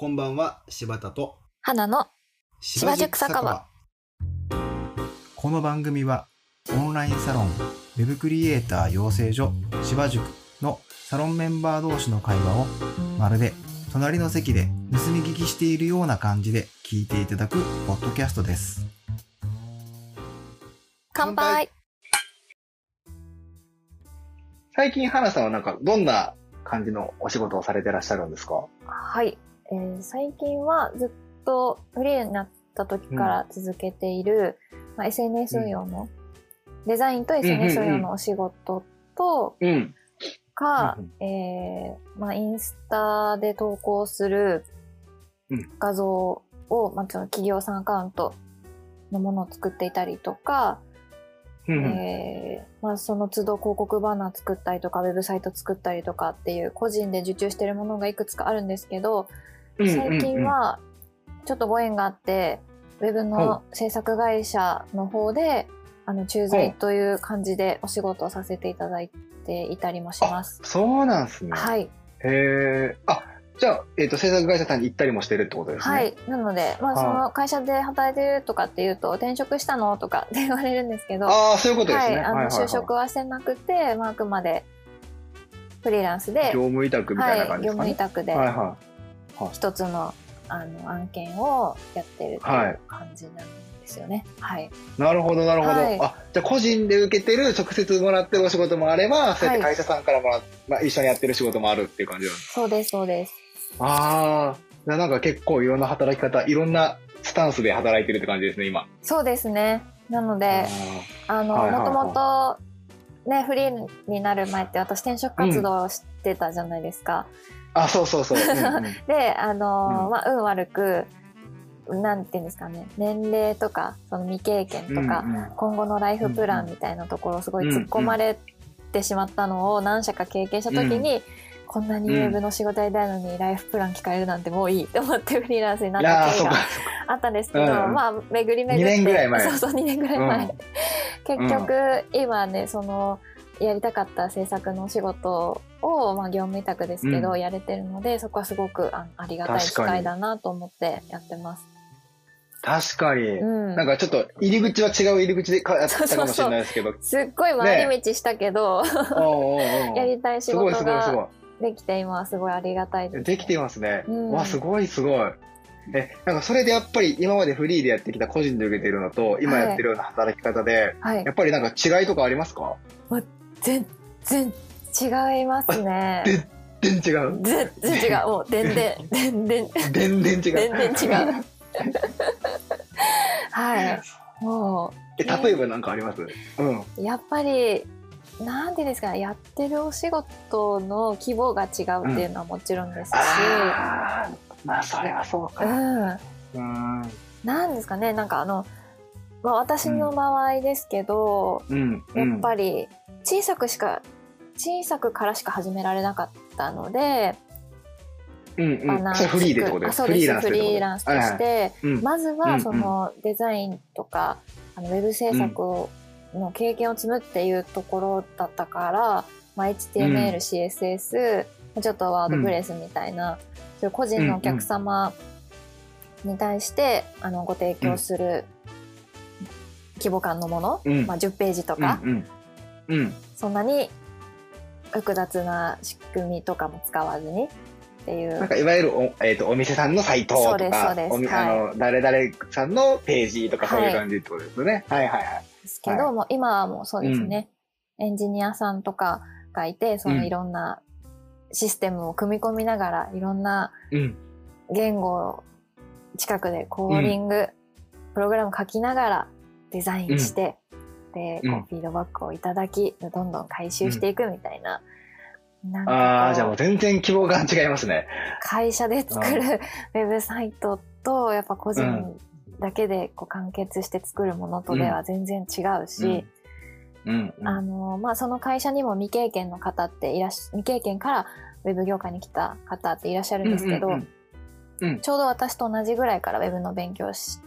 こんばんは、柴田と花の芝塾酒場。この番組は、オンラインサロン、ウェブクリエイター養成所芝塾のサロンメンバー同士の会話を、まるで隣の席で盗み聞きしているような感じで聞いていただくポッドキャストです。乾杯最近、花さんはなんか、どんな感じのお仕事をされてらっしゃるんですか？はい、えー最近はずっとフリーになった時から続けている、まあ、SNS 運用の、デザインと SNS 運用のお仕事とうん。か、うんえーまあ、インスタで投稿するうん画像を、まあ、企業さんアカウントのものを作っていたりとか、うん。えーまあ、その都度広告バナー作ったりとかウェブサイト作ったりとかっていう個人で受注してるものがいくつかあるんですけど最近はちょっとご縁があってウェブの制作会社の方であの駐在という感じでお仕事をさせていただいていたりもします。そうなんですね。はい、へえ。あ、じゃあ、えっ、と、制作会社さんに行ったりもしてるってことですね。は。い、なので、まあ、はいその会社で働いてるとかっていうと転職したのとかって言われるんですけどああ、そういうことですはい、ね。あの就職はしてなくて、まあ、あくまでフリーランスで業務委託みたいな感じはい、業ですかね。務委託ではいは一つのあの案件をやってるっていはいう感じなんですよね。はい。い。なるほど、なるほど。はいあ、じゃあ個人で受けてる、直接もらってるお仕事もあれば、そうやって会社さんからもらっまあ、一緒にやってる仕事もあるっていう感じなんです。そうです、そうです。ああ、なんか結構いろんな働き方、いろんなスタンスで働いてるって感じですね、今。そうですね。なので、あの、はいはいはいもともと、ね、フリーになる前って私転職活動をしてたじゃないですか。あ、そうそうそう。うんうん。で、あの、うん。まあ、運悪く、なんていうんですかね、年齢とか、その未経験とか、うんうん。今後のライフプランみたいなところをすごい突っ込まれてしまったのを何社か経験した時に、こんなにウェブの仕事やりたいのにライフプラン聞かれるなんてもういいって思ってフリーランスにないった経緯が。あったんですけど、うんまあ巡り巡って二年ぐらい前。そうそう2年ぐらい前、うん。結局、今ねそのやりたかった制作のお仕事を、まあ、業務委託ですけど、うんやれてるのでそこはすごくあありがたい機会だなと思ってやってます。確かに。うん、なんかちょっと入り口は違う入り口でかやったかもしれないですけど。すっごい回り道したけど、おうおうおうやりたい仕事ができて今はすごいありがたいです。い。できていますね。うんわ、すごいすごい。え、なんかそれでやっぱり今までフリーでやってきた個人で受けてるのと、今やってるような働き方で、はいやっぱりなんか違いとかありますか？全然違いますね。全然違う？全然違う。もう全然全然全然違う。全然違う。はい。もえ、例えばなんかあります？うん。うやっぱりなんていうんですかやってるお仕事の規模が違うっていうのはもちろんですし、ああ、まあそれはそううか。ん、うん。なんですかねなんかあの、まあ、私の場合ですけど、うん。やっぱり小さくしか小さくからしか始められなかったので、り、うんうん。フリーでってことです。フフリリーランスとして、うん。まずはそのデザインとか、あのウェブ制作をの経験を積むっていうところだったから、まあ、HTML、うん。CSS ちょっとワードプレスみたいな、そういう個人のお客様に対して、あのご提供する規模感のもの、うん。まあ、10ページとか、うん。うん。うん。そんなに複雑な仕組みとかも使わずにっていう。なんかいわゆるお,、えー、とお店さんのサイトとかそうですそうです。おみはい。あの誰々さんのページとかそういう感じってことですよね。はい、はい、はい。ですけど、はい。もう今はもうそうですね、エンジニアさんとかがいてそうのん。いろんなシステムを組み込みながらいろんなうん。言語を近くでコーディング、プログラム書きながらデザインして、でうん。こうフィードバックをいただきどんどん回収していくみたいな,、なんかああ、こじゃあもう全然希望が違いますね。会社で作る ウェブサイトとやっぱ個人だけでこう完結して作るものとでは全然違うし、うん。あのまあ、その会社にも未経験の方っていらっし未経験からウェブ業界に来た方っていらっしゃるんですけど、うんうんうんうんちょうど私と同じぐらいからウェブの勉強をし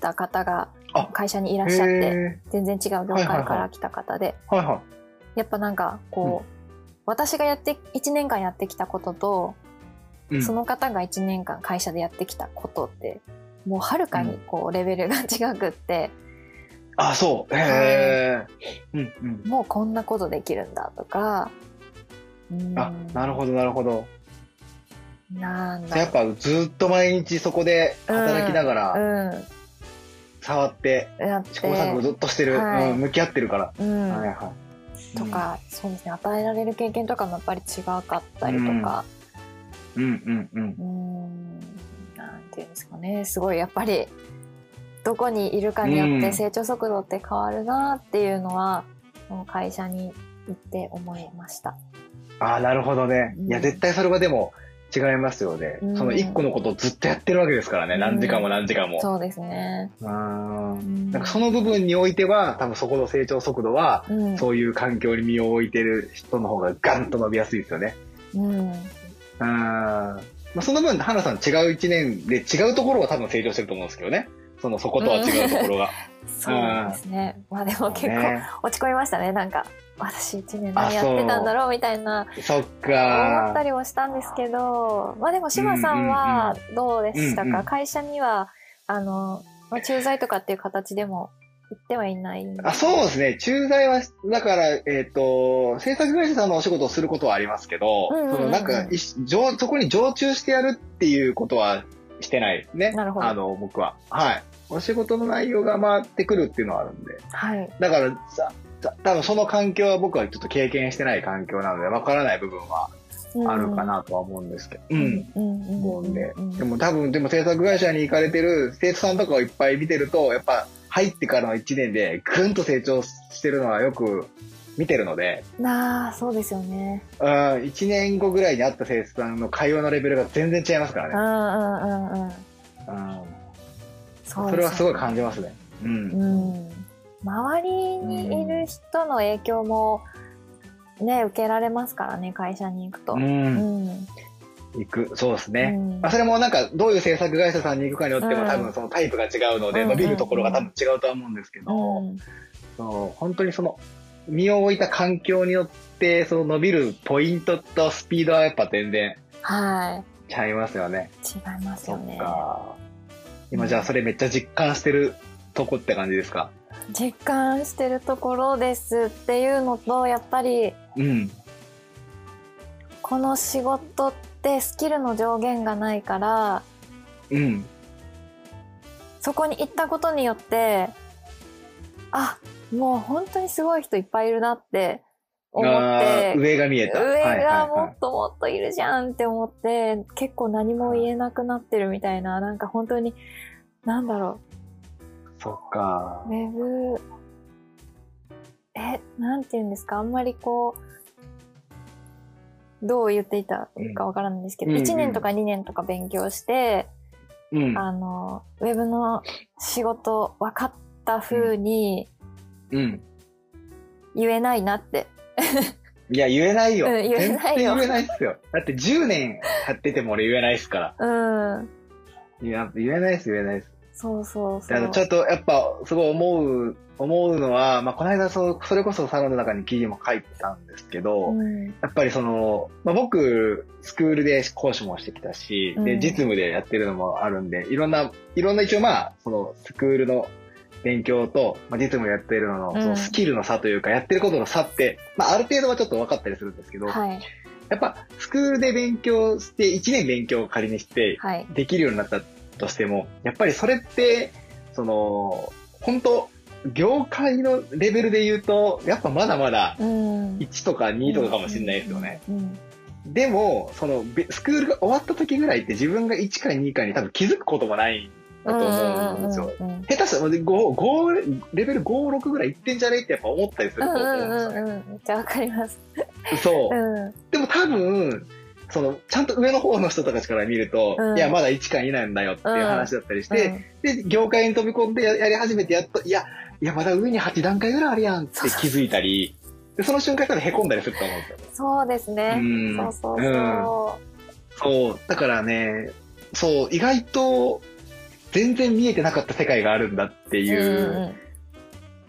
た方があ会社にいらっしゃってへ全然違う業界から来た方で、ーはいはやっぱなんかこう、私がやって1年間やってきたこととうん。その方が1年間会社でやってきたことってもうはるかにこうレベルが違くって、あ、そう。へえ。うんうん。もうこんなことできるんだとか、うん。あ、なるほど、なるほど。なんだやっぱずっと毎日そこで働きながら、うん。触って、やって。試行錯誤ずっとしてる、はい。うん、向き合ってるから。うん。はいはい。とか、そうですね。与えられる経験とかもやっぱり違かったりとか、うん。うんうんう。ん、なんていうんですかね。すごいやっぱりどこにいるかによっうん。て成長速度って変わるなっていうのは、この会社に行って思いました。ああ、なるほどね。うん。いや、絶対それはでも違いますよね。うんその一個のことをずっとやってるわけですからね。うん何時間も何時間も。そうですね。うんなんかその部分においては、多分そこの成長速度は、うん、そういう環境に身を置いてる人の方がガンと伸びやすいですよね。うん、うん。まあ、その分、花さん違う一年で違うところは多分成長してると思うんですけどね。その、そことは違うところが。そうですね。まあでも結構ね、落ち込みましたね。なんか私一年何やってたんだろうみたいなそっ思かったりもしたんですけど、まあでも島さんはどうでしたか、うんうん会社にはあの、まあ、駐在とかっていう形でも行ってはいないんあそうですね。駐在は、だから、えっ、と、制作会社さんのお仕事をすることはありますけど、うんうんうんうん。そのなんか、そこに常駐してやるっていうことはしてないですね。なるほどあの、僕は。はい。お仕事の内容が回ってくるっていうのはあるんで。はい。だから、さ、さ多分その環境は僕はちょっと経験してない環境なので、わからない部分はあるかなとは思うんですけど。うん。思うんで。うんでも多分、でも制作会社に行かれてる生徒さんとかをいっぱい見てると、やっぱ入ってからの1年でぐんと成長してるのはよく見てるので、なあ、そうですよね。うん、1年後ぐらいに会った生徒さんの会話のレベルが全然違いますかうんらね。うんうんうん。うん。そそれはすごい感じますね。うん。うん。周りにいる人の影響もね、受けられますからね、会社に行くと。う。うんん。行く。そうですね。うんまあ、それもなんか、どういう制作会社さんに行くかによっても、うん多分そのタイプが違うので、うん伸びるところが多分違うとは思うんですけど、うんそう本当にその、身を置いた環境によって、その伸びるポイントとスピードはやっぱ全然はちゃいますよね。い。違いますそっよね。か。今じゃあそれめっちゃ実感してるとこって感じですか？実感してるところですっていうのと、やっぱり、うん。この仕事ってスキルの上限がないから、うん。そこに行ったことによって、あ、もう本当にすごい人いっぱいいるなって思っあてー、上が見えた。上はいはいがはいもっともっといるじゃんって思って、結構何も言えなくなってるみたいな、なんか本当に、なんだろそっかう、ウ。ェブ、え、なんて言うんですか、あんまりこう、どう言っていたかわからないんですけど、うん1年とか2年とか勉強して、うん。あの、ウェブの仕事分かった風にうん。言えないなって。いや、言えないよ。うん言えないよ言えないっすよ。だって10年やってても俺言えないっすから。うん。いや、言えないっす、言えないっす。そうそうそであのう。ちょっとやっぱすごい思う、思うのは、まあ、この間そう、それこそサロンの中に記事も書いてたんですけど、うん。やっぱりその、まあ、僕、スクールで講師もしてきたし、で、うん実務でやってるのもあるんで、いろんな、いろんな一応まあ、そのスクールの勉強と、まあ、実務でやってるのの、うんそのスキルの差というか、やってることの差って、まあ、ある程度はちょっと分かったりするんですけど、はい。ややっぱ、スクールで勉強して、1年勉強を仮にして、はい。できるようになったとしても、やっぱりそれって、その、本当業界のレベルで言うと、やっぱまだまだうん。1とか2とかかもしれないですよね。うん。でも、その、べスクールが終わった時ぐらいって自分が1か2かに多分気づくこともないんだと思うんですよ。下手したら5、5、レベル5、6ぐらいいってんじゃねってやっぱ思ったりすると思うんですよね。うんうんうん。めっちゃわかります。そう。うん。でも多分、その、ちゃんと上の方の人たちから見ると、うんいや、まだ1か2なんだよっていう話だったりして、うんで、業界に飛び込んでややり始めてやっと、いや、いや、まだ上に8段階ぐらいあるやんって気づいたり、でその瞬間から凹んだりすると思うんですよね。そうですね。うんそうそううんそそう、だからね、そう、意外と全然見えてなかった世界があるんだってう。いう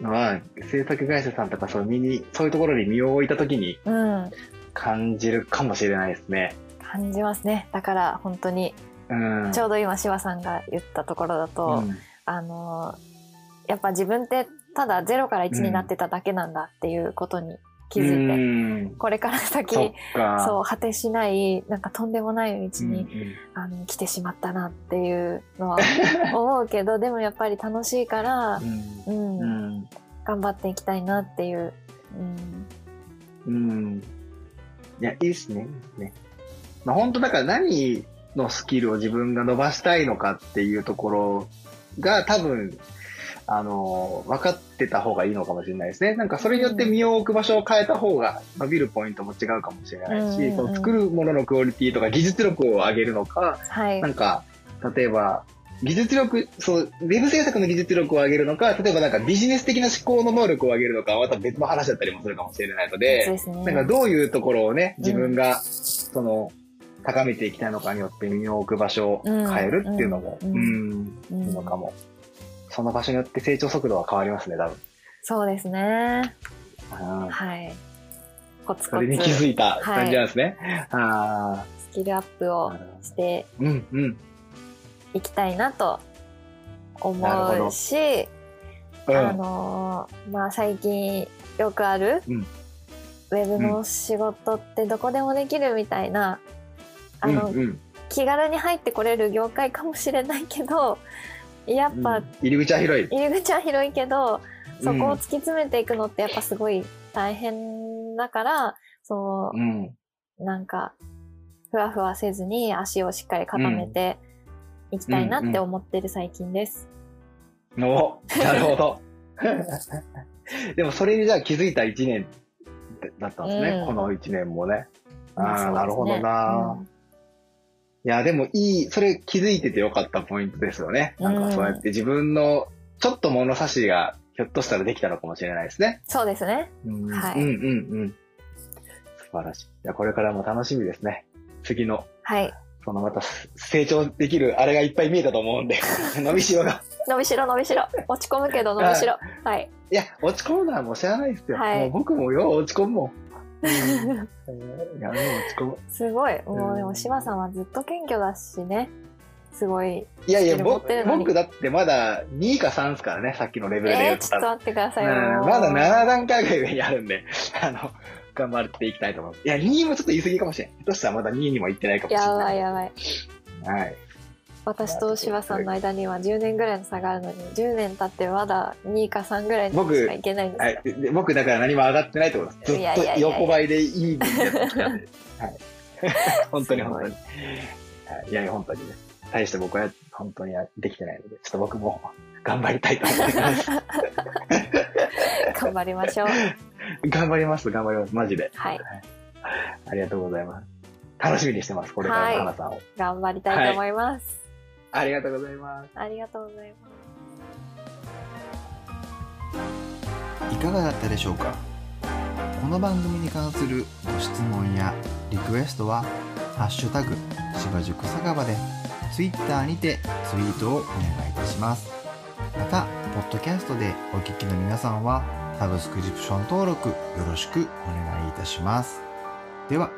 のは、制作会社さんとかそう身に、そういうところに身を置いたときに。うん。感じるかもしれないですね。感じますね。だから本当にうん。ちょうど今柴さんが言ったところだと、うん。あのやっぱ自分ってただ0から1になってただけなんだっていうことに気づいて、うん。これから先そう果てしないなんかとんでもない道に、うんうん。あの来てしまったなっていうのは 思うけどでもやっぱり楽しいから、うん。うん。頑張っていきたいなっていう、うん、うん。いや、いいっすね。ね。まあ本当だから何のスキルを自分が伸ばしたいのかっていうところが多分、あの、分かってた方がいいのかもしれないですね。なんかそれによって身を置く場所を変えた方が伸びるポイントも違うかもしれないし、うんうんうんその作るもののクオリティとか技術力を上げるのか、はいなんか、例えば、技術力、そう、ウェブ制作の技術力を上げるのか、例えばなんかビジネス的な思考の能力を上げるのかはまた別の話だったりもするかもしれないのそうで、ですね。なんかどういうところをね、自分が、その、高めていきたいのかによって身を置く場所を変えるっていうのも、ううんん、うんいいのかも。その場所によって成長速度は変わりますね、多分。そうですね。うん。はい。コツコそれに気づツいた感じなんですね。あスキルアップあ、をして。どうん、うん。いきたいなと思うし、うん。あのーまあ最近よくある、うん。ウェブの仕事ってどこでもできるみたいな、あの、うんうん。気軽に入ってこれる業界かもしれないけどやっぱ、うん入り口は広い。入り口は広いけどそこうん。を突き詰めていくのってやっぱすごい大変だからそうん。うなんかふわふわせずに足をしっかり固めていきたいなって思ってる最近です。おなるほど。でもそれにじゃあ気づいた1年だったんですね、うんこの1年もね。まあああ、なるほどな、いや、でもいい、それ気づいててよかったポイントですよね。なんかそうやって自分のちょっと物差しがひょっとしたらできたのかもしれないですね。そうですね。うん、はいうんうんうん。素晴らしい。いや、これからも楽しみですね。次の、はい。そのまた成長できるあれがいっぱい見えたと思うんで、伸びしろが。伸びしろ伸びしろ。落ち込むけど伸びしろ。はい。いや、落ち込むのはもう知らないですよ。はいもう僕もよう落ち込むもん。や、もう落ち込む。すごい。もううんでも柴さんはずっと謙虚だしね。すごい。いやいや、僕僕だってまだ2か3ですからね、さっきのレベルで言えー。ちょっと待ってくださいよ。うんまだ7段階ぐらい上にあるんで、あの、頑張っていきたいと思います。いや、2もちょっと言い過ぎかもしれん。ひょっとしたらまだ2にも行ってないかもしれやない。ばいやばい。はい。私と柴さんの間には10年ぐらいの差があるのに、10年経ってまだ2か3ぐらいにしかいけないんですはい、で僕だから何も上がってないってことです。ずいやいやっと横ばいでいいんでやってきたんで。はい。本当に本当に。はいいやいや、本当にね。大して僕は本当にできてないので、ちょっと僕も頑張りたいと思います。頑張りましょう。頑張ります、頑張ります、マジで。はい。ありがとうございます。楽しみにしてます、これからの花さんを。頑張りたいと思います。ありがとうございます。ありがとうございます。いかがだったでしょうか？この番組に関するご質問やリクエストは「ハッシュタグ芝塾酒場」で Twitter にてツイートをお願いいたしますまたポッドキャストでお聞きの皆さんはサブスクリプション登録よろしくお願いいたします。では